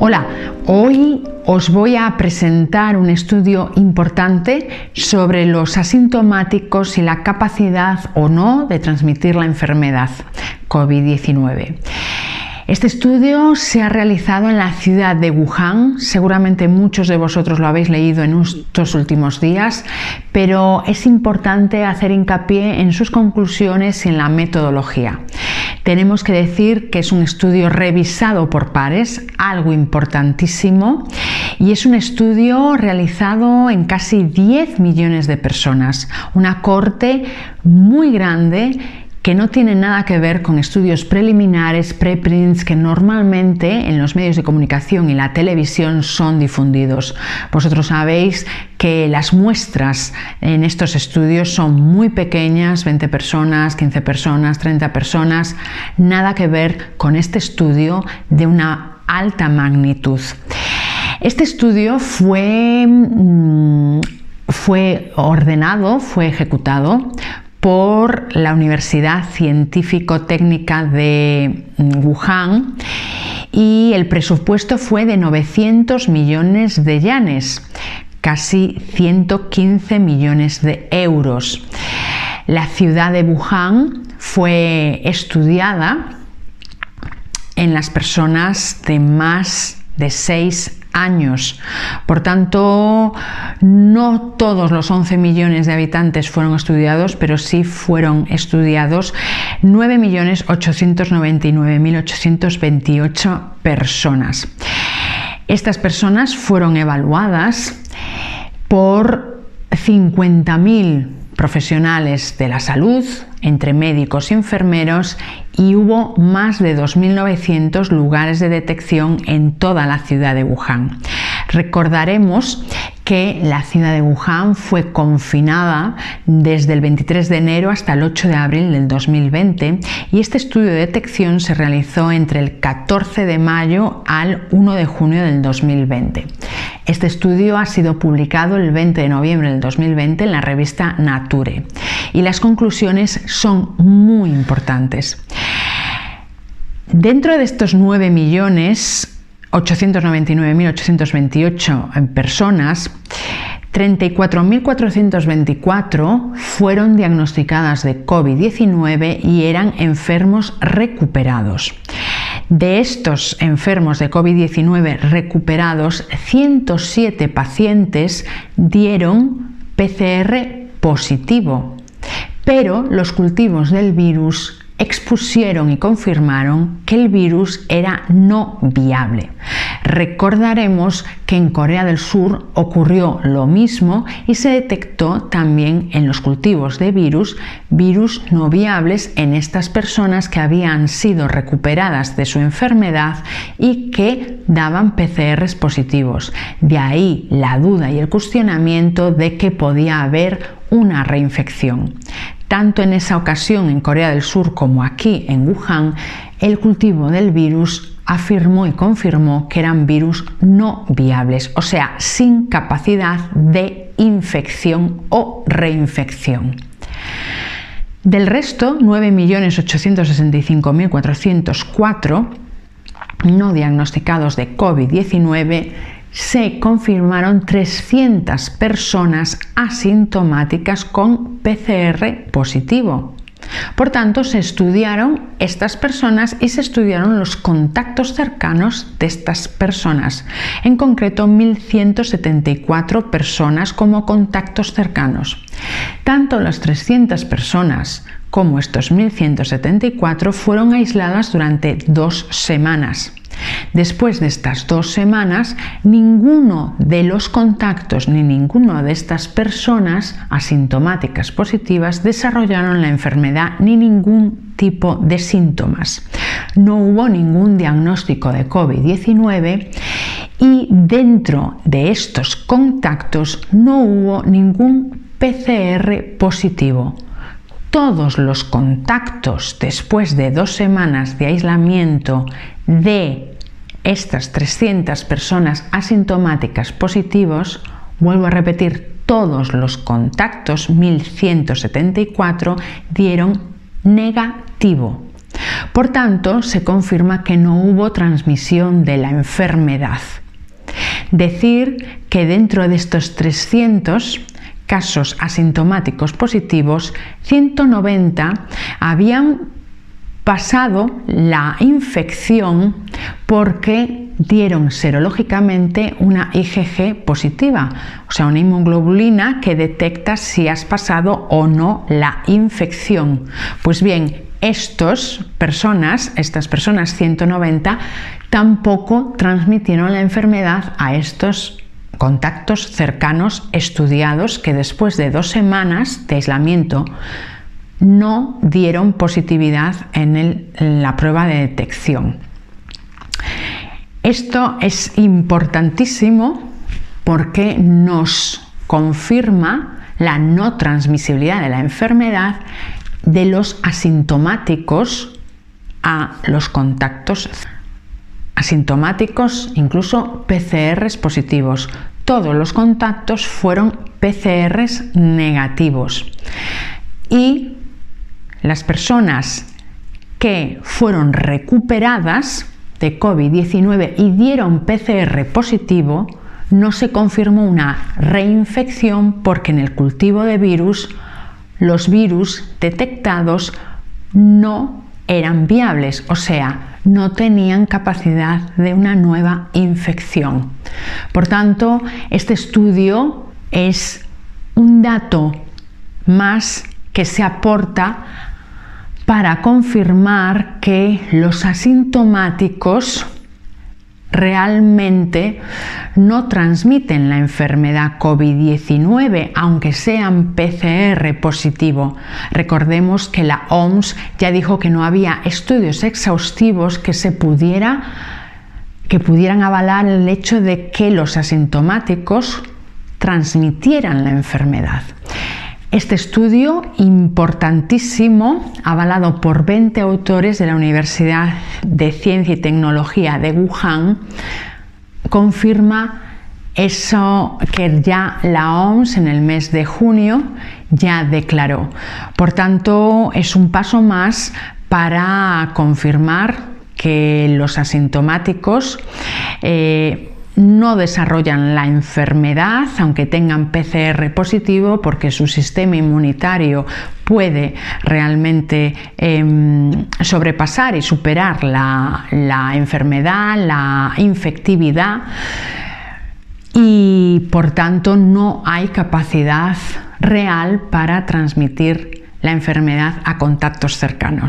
Hola, hoy os voy a presentar un estudio importante sobre los asintomáticos y la capacidad o no de transmitir la enfermedad COVID-19. Este estudio se ha realizado en la ciudad de Wuhan, seguramente muchos de vosotros lo habéis leído en estos últimos días, pero es importante hacer hincapié en sus conclusiones y en la metodología. Tenemos que decir que es un estudio revisado por pares, algo importantísimo, y es un estudio realizado en casi 10 millones de personas, una corte muy grande que no tiene nada que ver con estudios preliminares, preprints que normalmente en los medios de comunicación y la televisión son difundidos. Vosotros sabéis que las muestras en estos estudios son muy pequeñas, 20 personas, 15 personas, 30 personas, nada que ver con este estudio de una alta magnitud. Este estudio fue, mm, fue ordenado, fue ejecutado por la Universidad Científico-Técnica de Wuhan y el presupuesto fue de 900 millones de yanes, casi 115 millones de euros. La ciudad de Wuhan fue estudiada en las personas de más de 6 años. Por tanto, no todos los 11 millones de habitantes fueron estudiados, pero sí fueron estudiados 9.899.828 personas. Estas personas fueron evaluadas por 50.000 profesionales de la salud, entre médicos y enfermeros, y hubo más de 2.900 lugares de detección en toda la ciudad de Wuhan. Recordaremos que la ciudad de Wuhan fue confinada desde el 23 de enero hasta el 8 de abril del 2020 y este estudio de detección se realizó entre el 14 de mayo al 1 de junio del 2020. Este estudio ha sido publicado el 20 de noviembre del 2020 en la revista Nature y las conclusiones son muy importantes. Dentro de estos 9 millones 899.828 personas, 34.424 fueron diagnosticadas de COVID-19 y eran enfermos recuperados. De estos enfermos de COVID-19 recuperados, 107 pacientes dieron PCR positivo, pero los cultivos del virus expusieron y confirmaron que el virus era no viable. Recordaremos que en Corea del Sur ocurrió lo mismo y se detectó también en los cultivos de virus virus no viables en estas personas que habían sido recuperadas de su enfermedad y que daban PCRs positivos. De ahí la duda y el cuestionamiento de que podía haber una reinfección. Tanto en esa ocasión en Corea del Sur como aquí en Wuhan, el cultivo del virus afirmó y confirmó que eran virus no viables, o sea, sin capacidad de infección o reinfección. Del resto, 9.865.404 no diagnosticados de COVID-19 se confirmaron 300 personas asintomáticas con PCR positivo. Por tanto, se estudiaron estas personas y se estudiaron los contactos cercanos de estas personas, en concreto 1.174 personas como contactos cercanos. Tanto las 300 personas como estos 1.174 fueron aisladas durante dos semanas. Después de estas dos semanas, ninguno de los contactos ni ninguna de estas personas asintomáticas positivas desarrollaron la enfermedad ni ningún tipo de síntomas. No hubo ningún diagnóstico de COVID-19 y dentro de estos contactos no hubo ningún PCR positivo. Todos los contactos después de dos semanas de aislamiento de estas 300 personas asintomáticas positivos, vuelvo a repetir, todos los contactos, 1174, dieron negativo. Por tanto, se confirma que no hubo transmisión de la enfermedad. Decir que dentro de estos 300 casos asintomáticos positivos, 190 habían pasado la infección porque dieron serológicamente una IgG positiva, o sea, una inmunoglobulina que detecta si has pasado o no la infección. Pues bien, estos personas, estas personas 190, tampoco transmitieron la enfermedad a estos contactos cercanos estudiados que después de dos semanas de aislamiento no dieron positividad en, la prueba de detección. Esto es importantísimo porque nos confirma la no transmisibilidad de la enfermedad de los asintomáticos a los contactos asintomáticos, incluso PCRs positivos. Todos los contactos fueron PCRs negativos. Y las personas que fueron recuperadas de COVID-19 y dieron PCR positivo, no se confirmó una reinfección porque en el cultivo de virus los virus detectados no eran viables, o sea, no tenían capacidad de una nueva infección. Por tanto, este estudio es un dato más que se aporta para confirmar que los asintomáticos realmente no transmiten la enfermedad COVID-19, aunque sean PCR positivo. Recordemos que la OMS ya dijo que no había estudios exhaustivos que se pudiera que pudieran avalar el hecho de que los asintomáticos transmitieran la enfermedad. Este estudio importantísimo, avalado por 20 autores de la Universidad de Ciencia y Tecnología de Wuhan, confirma eso que ya la OMS en el mes de junio ya declaró. Por tanto, es un paso más para confirmar que los asintomáticos eh, no desarrollan la enfermedad, aunque tengan PCR positivo, porque su sistema inmunitario puede realmente em, sobrepasar y superar la, la enfermedad, la infectividad y por tanto no hay capacidad real para transmitir la enfermedad a contactos cercanos.